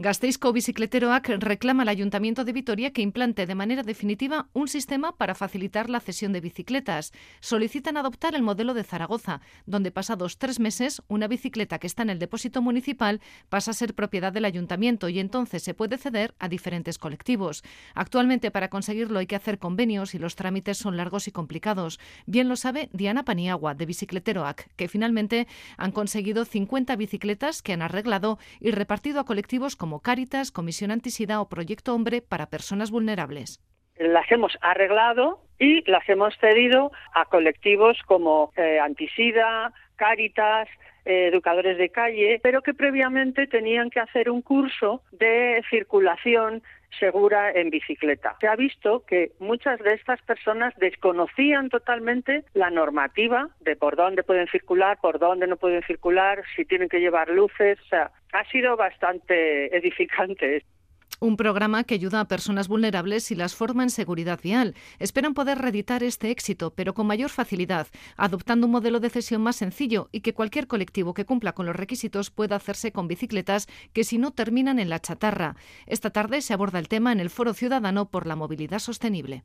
Gasteizco Bicicleteroac reclama al Ayuntamiento de Vitoria que implante de manera definitiva un sistema para facilitar la cesión de bicicletas. Solicitan adoptar el modelo de Zaragoza, donde pasados tres meses una bicicleta que está en el depósito municipal pasa a ser propiedad del Ayuntamiento y entonces se puede ceder a diferentes colectivos. Actualmente para conseguirlo hay que hacer convenios y los trámites son largos y complicados. Bien lo sabe Diana Paniagua, de Bicicleteroac, que finalmente han conseguido 50 bicicletas que han arreglado y repartido a colectivos como como Cáritas, Comisión Antisida o Proyecto Hombre para Personas Vulnerables. Las hemos arreglado y las hemos cedido a colectivos como eh, Antisida, Cáritas, eh, educadores de calle, pero que previamente tenían que hacer un curso de circulación segura en bicicleta. Se ha visto que muchas de estas personas desconocían totalmente la normativa de por dónde pueden circular, por dónde no pueden circular, si tienen que llevar luces. O sea, ha sido bastante edificante. Un programa que ayuda a personas vulnerables y las forma en seguridad vial. Esperan poder reeditar este éxito, pero con mayor facilidad, adoptando un modelo de cesión más sencillo y que cualquier colectivo que cumpla con los requisitos pueda hacerse con bicicletas que si no terminan en la chatarra. Esta tarde se aborda el tema en el Foro Ciudadano por la Movilidad Sostenible.